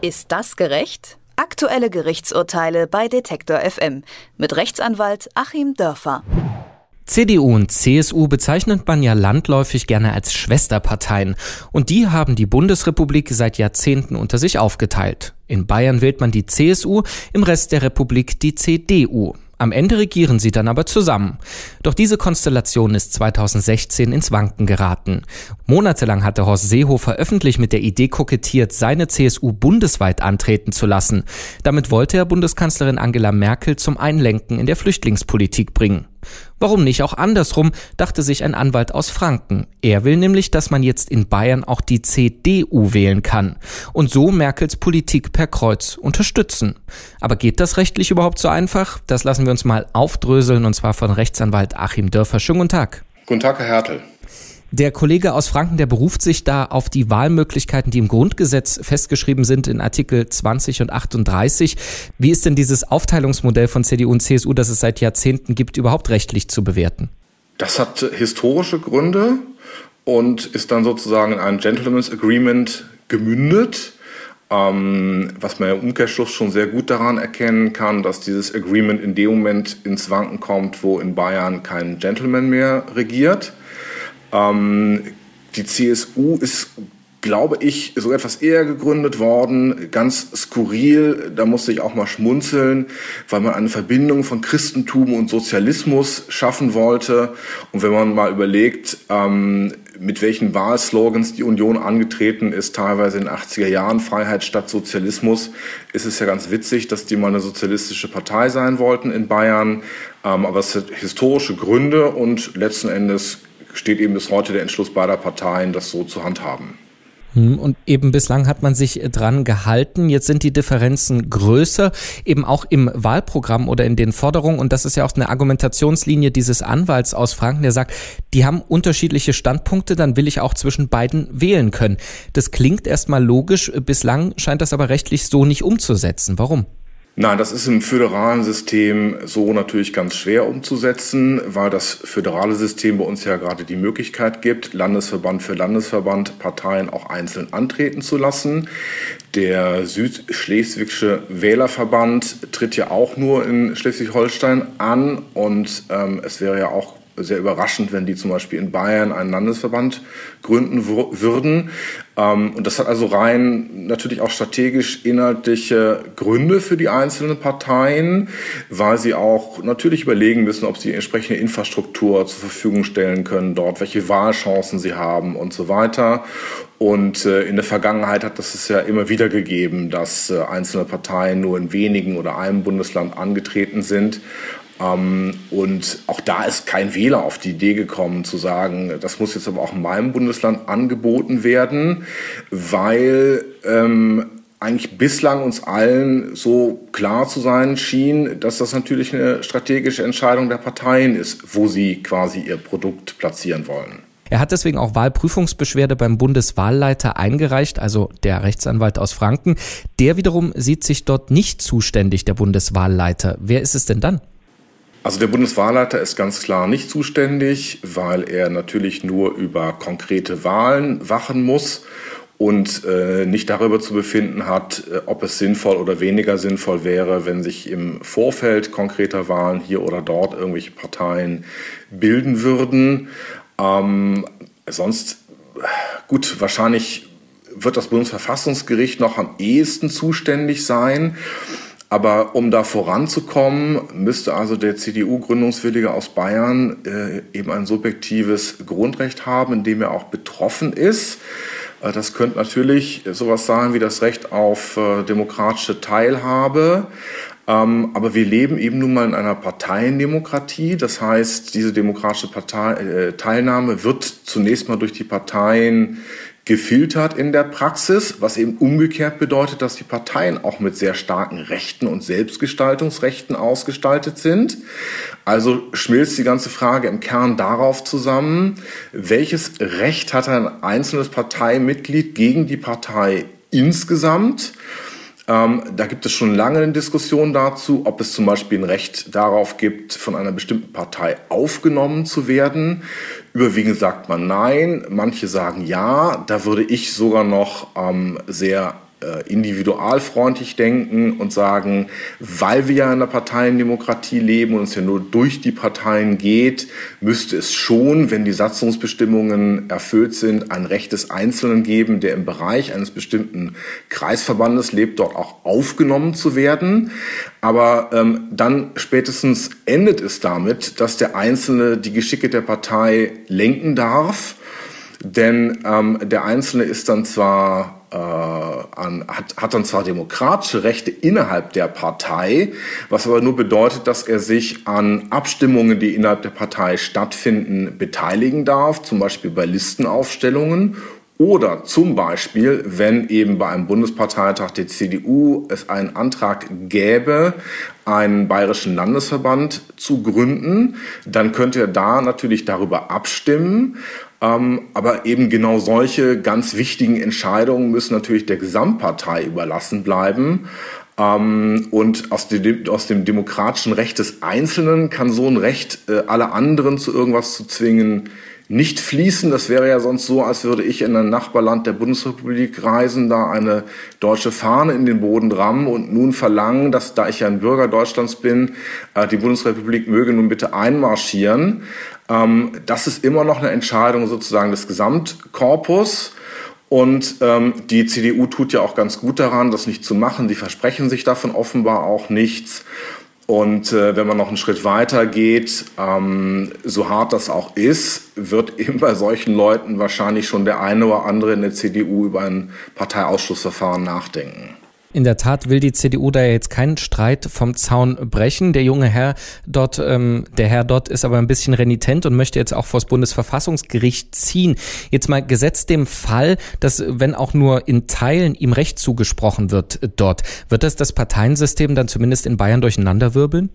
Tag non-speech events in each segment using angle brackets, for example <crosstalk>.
Ist das gerecht? Aktuelle Gerichtsurteile bei Detektor FM mit Rechtsanwalt Achim Dörfer. CDU und CSU bezeichnet man ja landläufig gerne als Schwesterparteien. Und die haben die Bundesrepublik seit Jahrzehnten unter sich aufgeteilt. In Bayern wählt man die CSU, im Rest der Republik die CDU. Am Ende regieren sie dann aber zusammen. Doch diese Konstellation ist 2016 ins Wanken geraten. Monatelang hatte Horst Seehofer öffentlich mit der Idee kokettiert, seine CSU bundesweit antreten zu lassen. Damit wollte er Bundeskanzlerin Angela Merkel zum Einlenken in der Flüchtlingspolitik bringen. Warum nicht auch andersrum, dachte sich ein Anwalt aus Franken. Er will nämlich, dass man jetzt in Bayern auch die CDU wählen kann und so Merkels Politik per Kreuz unterstützen. Aber geht das rechtlich überhaupt so einfach? Das lassen wir uns mal aufdröseln und zwar von Rechtsanwalt Achim Dörfer. Schönen guten Tag. Guten Tag, Herr Hertel. Der Kollege aus Franken, der beruft sich da auf die Wahlmöglichkeiten, die im Grundgesetz festgeschrieben sind in Artikel 20 und 38. Wie ist denn dieses Aufteilungsmodell von CDU und CSU, das es seit Jahrzehnten gibt, überhaupt rechtlich zu bewerten? Das hat historische Gründe und ist dann sozusagen in ein Gentleman's Agreement gemündet. Ähm, was man im Umkehrschluss schon sehr gut daran erkennen kann, dass dieses Agreement in dem Moment ins Wanken kommt, wo in Bayern kein Gentleman mehr regiert. Ähm, die CSU ist, glaube ich, so etwas eher gegründet worden, ganz skurril. Da musste ich auch mal schmunzeln, weil man eine Verbindung von Christentum und Sozialismus schaffen wollte. Und wenn man mal überlegt, ähm, mit welchen Wahlslogans die Union angetreten ist, teilweise in den 80er Jahren, Freiheit statt Sozialismus, ist es ja ganz witzig, dass die mal eine sozialistische Partei sein wollten in Bayern. Ähm, aber es hat historische Gründe und letzten Endes steht eben bis heute der Entschluss beider Parteien, das so zu handhaben. Hm, und eben bislang hat man sich dran gehalten. Jetzt sind die Differenzen größer, eben auch im Wahlprogramm oder in den Forderungen. Und das ist ja auch eine Argumentationslinie dieses Anwalts aus Franken, der sagt, die haben unterschiedliche Standpunkte, dann will ich auch zwischen beiden wählen können. Das klingt erstmal logisch. Bislang scheint das aber rechtlich so nicht umzusetzen. Warum? Nein, das ist im föderalen System so natürlich ganz schwer umzusetzen, weil das föderale System bei uns ja gerade die Möglichkeit gibt, Landesverband für Landesverband Parteien auch einzeln antreten zu lassen. Der Südschleswigsche Wählerverband tritt ja auch nur in Schleswig-Holstein an und ähm, es wäre ja auch sehr überraschend, wenn die zum Beispiel in Bayern einen Landesverband gründen würden. Ähm, und das hat also rein natürlich auch strategisch inhaltliche Gründe für die einzelnen Parteien, weil sie auch natürlich überlegen müssen, ob sie entsprechende Infrastruktur zur Verfügung stellen können dort, welche Wahlchancen sie haben und so weiter. Und äh, in der Vergangenheit hat das es ja immer wieder gegeben, dass äh, einzelne Parteien nur in wenigen oder einem Bundesland angetreten sind. Ähm, und auch da ist kein Wähler auf die Idee gekommen zu sagen, das muss jetzt aber auch in meinem Bundesland angeboten werden, weil ähm, eigentlich bislang uns allen so klar zu sein schien, dass das natürlich eine strategische Entscheidung der Parteien ist, wo sie quasi ihr Produkt platzieren wollen. Er hat deswegen auch Wahlprüfungsbeschwerde beim Bundeswahlleiter eingereicht, also der Rechtsanwalt aus Franken. Der wiederum sieht sich dort nicht zuständig, der Bundeswahlleiter. Wer ist es denn dann? Also der Bundeswahlleiter ist ganz klar nicht zuständig, weil er natürlich nur über konkrete Wahlen wachen muss und äh, nicht darüber zu befinden hat, äh, ob es sinnvoll oder weniger sinnvoll wäre, wenn sich im Vorfeld konkreter Wahlen hier oder dort irgendwelche Parteien bilden würden. Ähm, sonst, gut, wahrscheinlich wird das Bundesverfassungsgericht noch am ehesten zuständig sein. Aber um da voranzukommen, müsste also der CDU-Gründungswillige aus Bayern äh, eben ein subjektives Grundrecht haben, in dem er auch betroffen ist. Äh, das könnte natürlich sowas sein wie das Recht auf äh, demokratische Teilhabe. Ähm, aber wir leben eben nun mal in einer Parteiendemokratie. Das heißt, diese demokratische Partei, äh, Teilnahme wird zunächst mal durch die Parteien gefiltert in der Praxis, was eben umgekehrt bedeutet, dass die Parteien auch mit sehr starken Rechten und Selbstgestaltungsrechten ausgestaltet sind. Also schmilzt die ganze Frage im Kern darauf zusammen, welches Recht hat ein einzelnes Parteimitglied gegen die Partei insgesamt? Ähm, da gibt es schon lange eine Diskussion dazu, ob es zum Beispiel ein Recht darauf gibt, von einer bestimmten Partei aufgenommen zu werden. Überwiegend sagt man nein, manche sagen ja. Da würde ich sogar noch ähm, sehr individualfreundlich denken und sagen, weil wir ja in einer Parteiendemokratie leben und es ja nur durch die Parteien geht, müsste es schon, wenn die Satzungsbestimmungen erfüllt sind, ein Recht des Einzelnen geben, der im Bereich eines bestimmten Kreisverbandes lebt, dort auch aufgenommen zu werden. Aber ähm, dann spätestens endet es damit, dass der Einzelne die Geschicke der Partei lenken darf. Denn ähm, der Einzelne ist dann zwar äh, an, hat, hat dann zwar demokratische Rechte innerhalb der Partei, was aber nur bedeutet, dass er sich an Abstimmungen, die innerhalb der Partei stattfinden, beteiligen darf, zum Beispiel bei Listenaufstellungen oder zum Beispiel, wenn eben bei einem Bundesparteitag der CDU es einen Antrag gäbe, einen bayerischen Landesverband zu gründen, dann könnte er da natürlich darüber abstimmen. Ähm, aber eben genau solche ganz wichtigen Entscheidungen müssen natürlich der Gesamtpartei überlassen bleiben. Ähm, und aus dem, aus dem demokratischen Recht des Einzelnen kann so ein Recht, äh, alle anderen zu irgendwas zu zwingen, nicht fließen. Das wäre ja sonst so, als würde ich in ein Nachbarland der Bundesrepublik reisen, da eine deutsche Fahne in den Boden rammen und nun verlangen, dass, da ich ja ein Bürger Deutschlands bin, äh, die Bundesrepublik möge nun bitte einmarschieren. Ähm, das ist immer noch eine Entscheidung sozusagen des Gesamtkorpus. Und ähm, die CDU tut ja auch ganz gut daran, das nicht zu machen. Die versprechen sich davon offenbar auch nichts. Und äh, wenn man noch einen Schritt weiter geht, ähm, so hart das auch ist, wird <laughs> eben bei solchen Leuten wahrscheinlich schon der eine oder andere in der CDU über ein Parteiausschlussverfahren nachdenken. In der Tat will die CDU da jetzt keinen Streit vom Zaun brechen. Der junge Herr dort, ähm, der Herr dort ist aber ein bisschen renitent und möchte jetzt auch vor das Bundesverfassungsgericht ziehen. Jetzt mal gesetzt dem Fall, dass wenn auch nur in Teilen ihm Recht zugesprochen wird dort, wird das das Parteiensystem dann zumindest in Bayern durcheinanderwirbeln?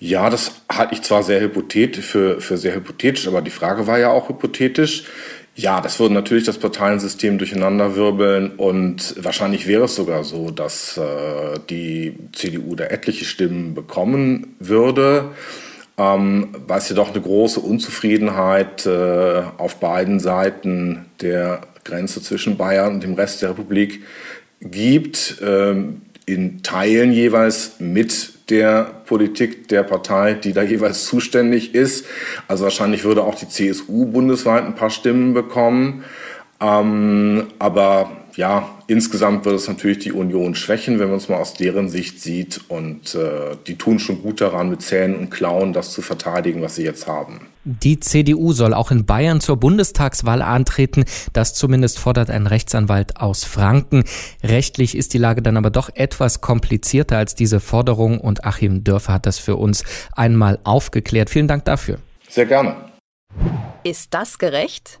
Ja, das halte ich zwar sehr hypothetisch für, für sehr hypothetisch, aber die Frage war ja auch hypothetisch. Ja, das würde natürlich das Parteiensystem durcheinanderwirbeln und wahrscheinlich wäre es sogar so, dass äh, die CDU da etliche Stimmen bekommen würde, ähm, weil es ja doch eine große Unzufriedenheit äh, auf beiden Seiten der Grenze zwischen Bayern und dem Rest der Republik gibt, äh, in Teilen jeweils mit der Politik der Partei, die da jeweils zuständig ist. Also wahrscheinlich würde auch die CSU bundesweit ein paar Stimmen bekommen. Ähm, aber ja, insgesamt wird es natürlich die Union schwächen, wenn man es mal aus deren Sicht sieht. Und äh, die tun schon gut daran, mit Zähnen und Klauen das zu verteidigen, was sie jetzt haben. Die CDU soll auch in Bayern zur Bundestagswahl antreten. Das zumindest fordert ein Rechtsanwalt aus Franken. Rechtlich ist die Lage dann aber doch etwas komplizierter als diese Forderung und Achim Dörfer hat das für uns einmal aufgeklärt. Vielen Dank dafür. Sehr gerne. Ist das gerecht?